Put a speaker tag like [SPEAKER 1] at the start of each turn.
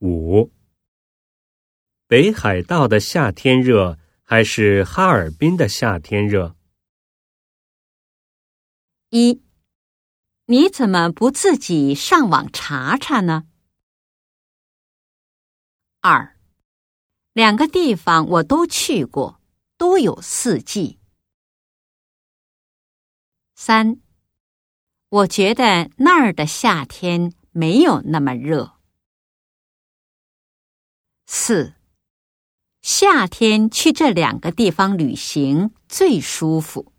[SPEAKER 1] 五。北海道的夏天热还是哈尔滨的夏天热？
[SPEAKER 2] 一，你怎么不自己上网查查呢？二，两个地方我都去过，都有四季。三，我觉得那儿的夏天没有那么热。四，夏天去这两个地方旅行最舒服。